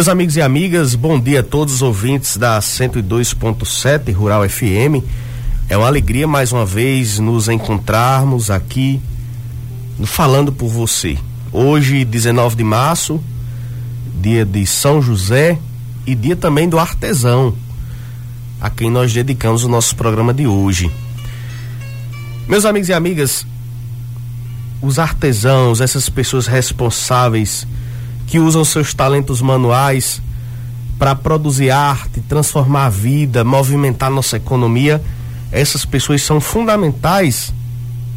Meus amigos e amigas, bom dia a todos os ouvintes da 102.7 Rural FM. É uma alegria mais uma vez nos encontrarmos aqui falando por você. Hoje, 19 de março, dia de São José e dia também do artesão, a quem nós dedicamos o nosso programa de hoje. Meus amigos e amigas, os artesãos, essas pessoas responsáveis que usam seus talentos manuais para produzir arte, transformar a vida, movimentar nossa economia, essas pessoas são fundamentais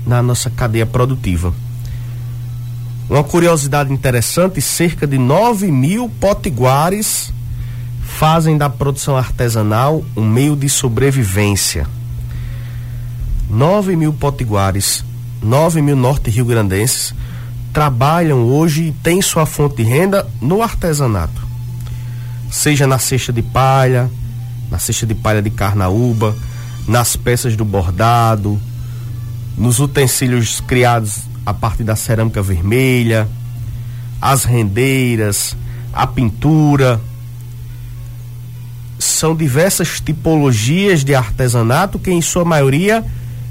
na nossa cadeia produtiva. Uma curiosidade interessante: cerca de 9 mil potiguares fazem da produção artesanal um meio de sobrevivência. 9 mil potiguares, 9 mil norte-rio-grandenses trabalham hoje e têm sua fonte de renda no artesanato. Seja na cesta de palha, na cesta de palha de carnaúba, nas peças do bordado, nos utensílios criados a partir da cerâmica vermelha, as rendeiras, a pintura. São diversas tipologias de artesanato que, em sua maioria,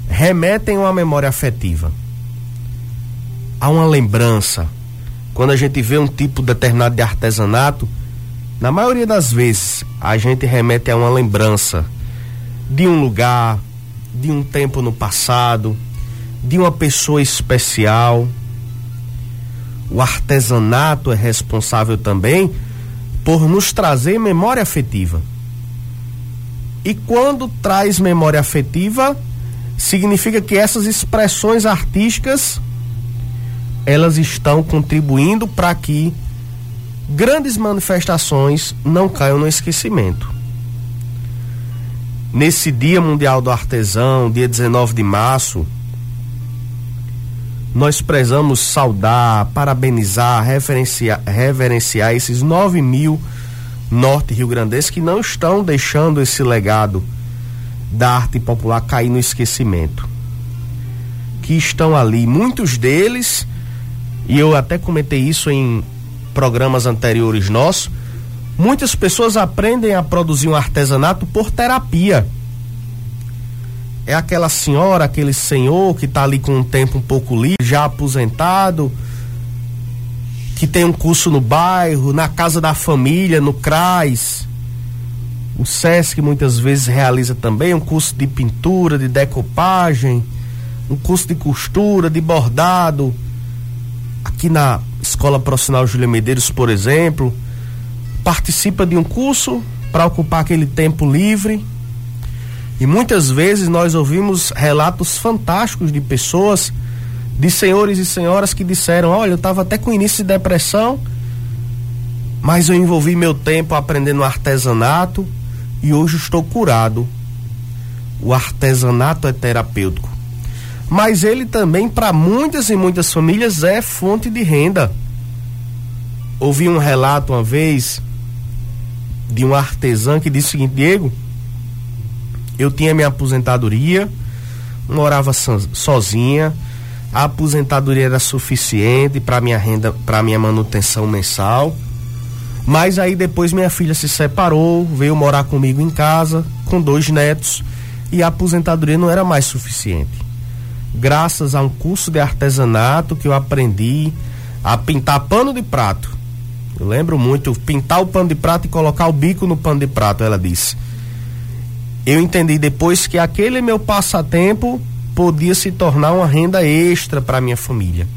remetem a uma memória afetiva há uma lembrança. Quando a gente vê um tipo determinado de artesanato, na maioria das vezes a gente remete a uma lembrança de um lugar, de um tempo no passado, de uma pessoa especial. O artesanato é responsável também por nos trazer memória afetiva. E quando traz memória afetiva, significa que essas expressões artísticas elas estão contribuindo para que grandes manifestações não caiam no esquecimento. Nesse Dia Mundial do Artesão, dia 19 de março, nós prezamos saudar, parabenizar, reverenciar, reverenciar esses 9 mil norte rio-grandenses que não estão deixando esse legado da arte popular cair no esquecimento. Que estão ali, muitos deles e eu até comentei isso em programas anteriores nossos, muitas pessoas aprendem a produzir um artesanato por terapia. É aquela senhora, aquele senhor que está ali com um tempo um pouco livre, já aposentado, que tem um curso no bairro, na casa da família, no CRAS. O SESC muitas vezes realiza também um curso de pintura, de decopagem, um curso de costura, de bordado aqui na Escola Profissional Júlia Medeiros, por exemplo, participa de um curso para ocupar aquele tempo livre. E muitas vezes nós ouvimos relatos fantásticos de pessoas, de senhores e senhoras que disseram: Olha, eu estava até com início de depressão, mas eu envolvi meu tempo aprendendo artesanato e hoje estou curado. O artesanato é terapêutico mas ele também, para muitas e muitas famílias, é fonte de renda. Ouvi um relato uma vez de um artesã que disse o seguinte: Diego, eu tinha minha aposentadoria, morava sozinha, a aposentadoria era suficiente para minha renda, para minha manutenção mensal. Mas aí depois minha filha se separou, veio morar comigo em casa, com dois netos, e a aposentadoria não era mais suficiente graças a um curso de artesanato que eu aprendi a pintar pano de prato. Eu lembro muito, pintar o pano de prato e colocar o bico no pano de prato, ela disse. Eu entendi depois que aquele meu passatempo podia se tornar uma renda extra para minha família.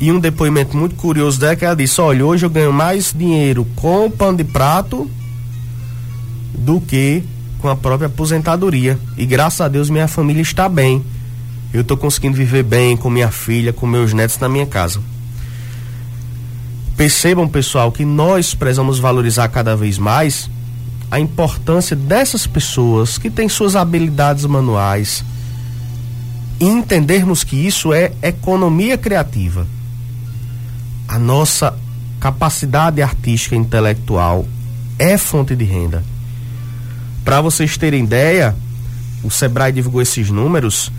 E um depoimento muito curioso dela que ela disse: Olha, hoje eu ganho mais dinheiro com o pano de prato do que com a própria aposentadoria. E graças a Deus minha família está bem. Eu estou conseguindo viver bem com minha filha, com meus netos na minha casa. Percebam, pessoal, que nós precisamos valorizar cada vez mais a importância dessas pessoas que têm suas habilidades manuais e entendermos que isso é economia criativa. A nossa capacidade artística e intelectual é fonte de renda. Para vocês terem ideia, o Sebrae divulgou esses números.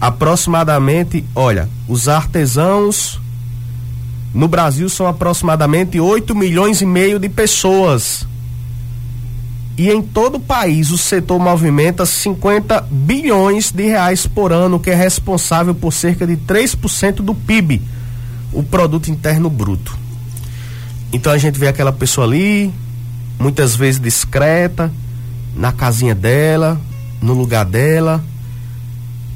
Aproximadamente, olha, os artesãos no Brasil são aproximadamente 8 milhões e meio de pessoas. E em todo o país o setor movimenta 50 bilhões de reais por ano, que é responsável por cerca de 3% do PIB, o produto interno bruto. Então a gente vê aquela pessoa ali, muitas vezes discreta, na casinha dela, no lugar dela,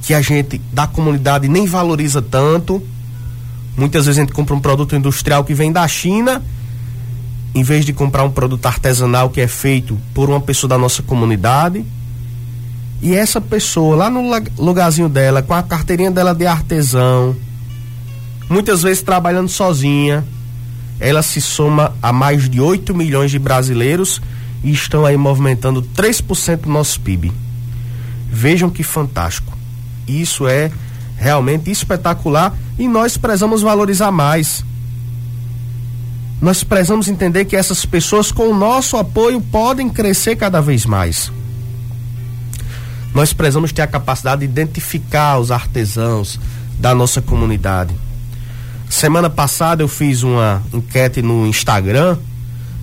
que a gente da comunidade nem valoriza tanto. Muitas vezes a gente compra um produto industrial que vem da China, em vez de comprar um produto artesanal que é feito por uma pessoa da nossa comunidade. E essa pessoa lá no lugarzinho dela, com a carteirinha dela de artesão, muitas vezes trabalhando sozinha, ela se soma a mais de 8 milhões de brasileiros e estão aí movimentando 3% do nosso PIB. Vejam que fantástico. Isso é realmente espetacular e nós precisamos valorizar mais. Nós precisamos entender que essas pessoas, com o nosso apoio, podem crescer cada vez mais. Nós precisamos ter a capacidade de identificar os artesãos da nossa comunidade. Semana passada eu fiz uma enquete no Instagram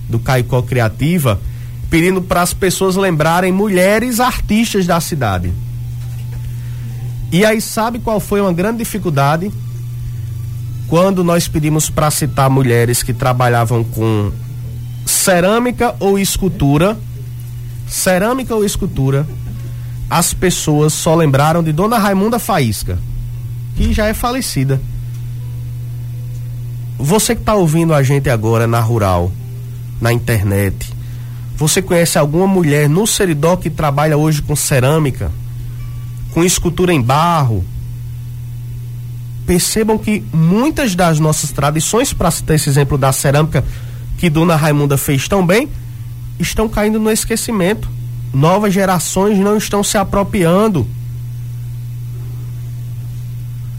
do Caicó Criativa pedindo para as pessoas lembrarem mulheres artistas da cidade. E aí sabe qual foi uma grande dificuldade? Quando nós pedimos para citar mulheres que trabalhavam com cerâmica ou escultura, cerâmica ou escultura, as pessoas só lembraram de Dona Raimunda Faísca, que já é falecida. Você que está ouvindo a gente agora na rural, na internet, você conhece alguma mulher no Seridó que trabalha hoje com cerâmica, com escultura em barro? Percebam que muitas das nossas tradições, para citar esse exemplo da cerâmica que Dona Raimunda fez tão bem, estão caindo no esquecimento. Novas gerações não estão se apropriando.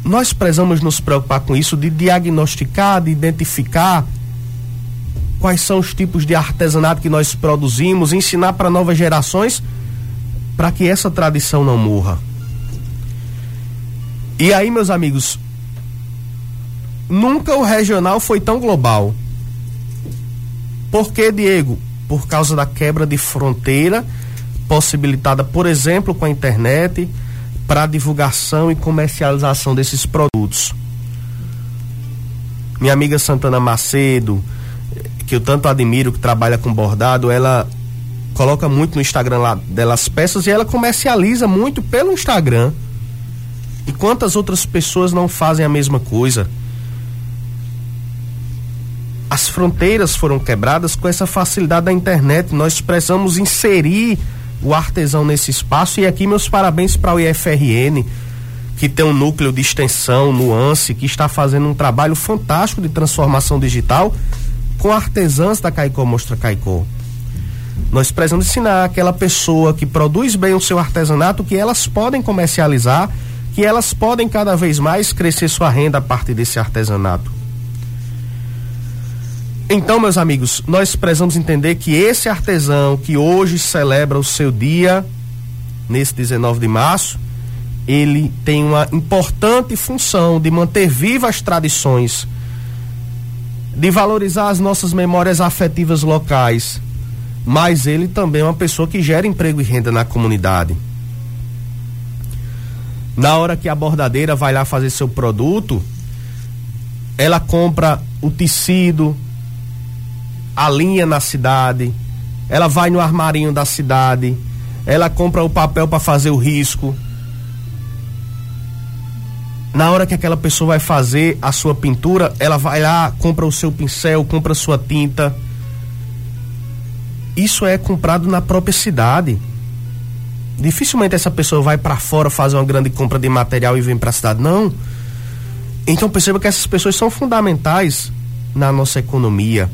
Nós precisamos nos preocupar com isso, de diagnosticar, de identificar quais são os tipos de artesanato que nós produzimos, ensinar para novas gerações para que essa tradição não morra. E aí, meus amigos, nunca o regional foi tão global. Por que, Diego? Por causa da quebra de fronteira possibilitada, por exemplo, com a internet para divulgação e comercialização desses produtos. Minha amiga Santana Macedo, que eu tanto admiro, que trabalha com bordado, ela coloca muito no Instagram lá dela as peças e ela comercializa muito pelo Instagram. E quantas outras pessoas não fazem a mesma coisa? As fronteiras foram quebradas com essa facilidade da internet. Nós precisamos inserir o artesão nesse espaço. E aqui, meus parabéns para o IFRN, que tem um núcleo de extensão, nuance, que está fazendo um trabalho fantástico de transformação digital com artesãs da Caicó Mostra Caicó. Nós precisamos ensinar aquela pessoa que produz bem o seu artesanato que elas podem comercializar, que elas podem cada vez mais crescer sua renda a partir desse artesanato. Então, meus amigos, nós precisamos entender que esse artesão que hoje celebra o seu dia, nesse 19 de março, ele tem uma importante função de manter vivas as tradições de valorizar as nossas memórias afetivas locais, mas ele também é uma pessoa que gera emprego e renda na comunidade. Na hora que a bordadeira vai lá fazer seu produto, ela compra o tecido, a linha na cidade, ela vai no armarinho da cidade, ela compra o papel para fazer o risco, na hora que aquela pessoa vai fazer a sua pintura, ela vai lá, compra o seu pincel, compra a sua tinta. isso é comprado na própria cidade. Dificilmente essa pessoa vai para fora fazer uma grande compra de material e vem para a cidade, não. Então perceba que essas pessoas são fundamentais na nossa economia.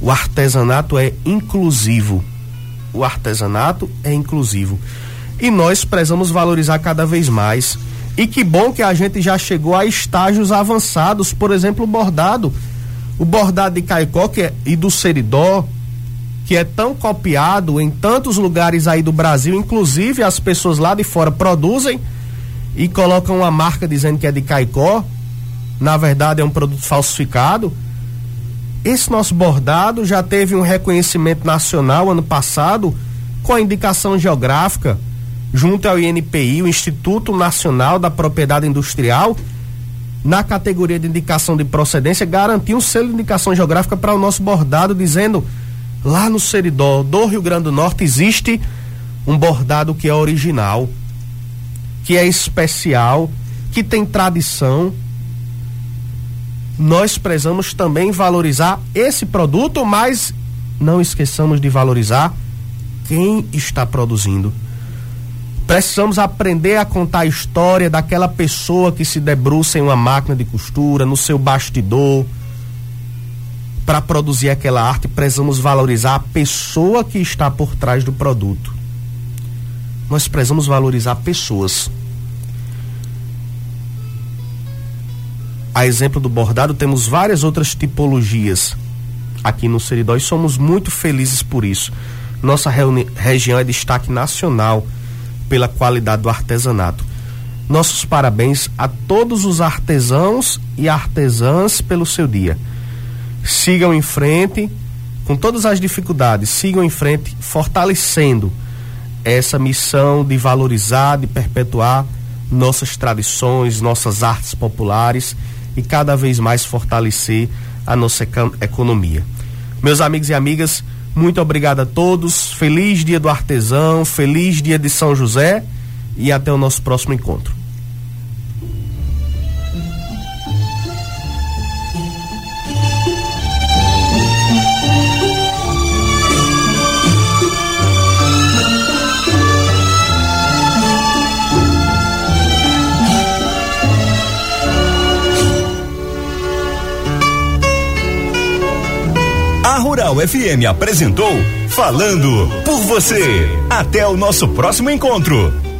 O artesanato é inclusivo. O artesanato é inclusivo. E nós precisamos valorizar cada vez mais. E que bom que a gente já chegou a estágios avançados, por exemplo, o bordado. O bordado de caicó é, e do seridó, que é tão copiado em tantos lugares aí do Brasil, inclusive as pessoas lá de fora produzem e colocam uma marca dizendo que é de caicó, na verdade é um produto falsificado. Esse nosso bordado já teve um reconhecimento nacional ano passado com a indicação geográfica junto ao INPI, o Instituto Nacional da Propriedade Industrial, na categoria de indicação de procedência, garantiu um selo de indicação geográfica para o nosso bordado, dizendo lá no Seridó do Rio Grande do Norte existe um bordado que é original, que é especial, que tem tradição. Nós precisamos também valorizar esse produto, mas não esqueçamos de valorizar quem está produzindo. Precisamos aprender a contar a história daquela pessoa que se debruça em uma máquina de costura, no seu bastidor, para produzir aquela arte, precisamos valorizar a pessoa que está por trás do produto. Nós precisamos valorizar pessoas. A exemplo do bordado, temos várias outras tipologias aqui no Seridó e somos muito felizes por isso. Nossa região é destaque nacional pela qualidade do artesanato. Nossos parabéns a todos os artesãos e artesãs pelo seu dia sigam em frente com todas as dificuldades, sigam em frente fortalecendo essa missão de valorizar, de perpetuar nossas tradições, nossas artes populares e cada vez mais fortalecer a nossa economia. Meus amigos e amigas, muito obrigado a todos. Feliz dia do artesão, feliz dia de São José e até o nosso próximo encontro. Rural FM apresentou Falando por você. Até o nosso próximo encontro.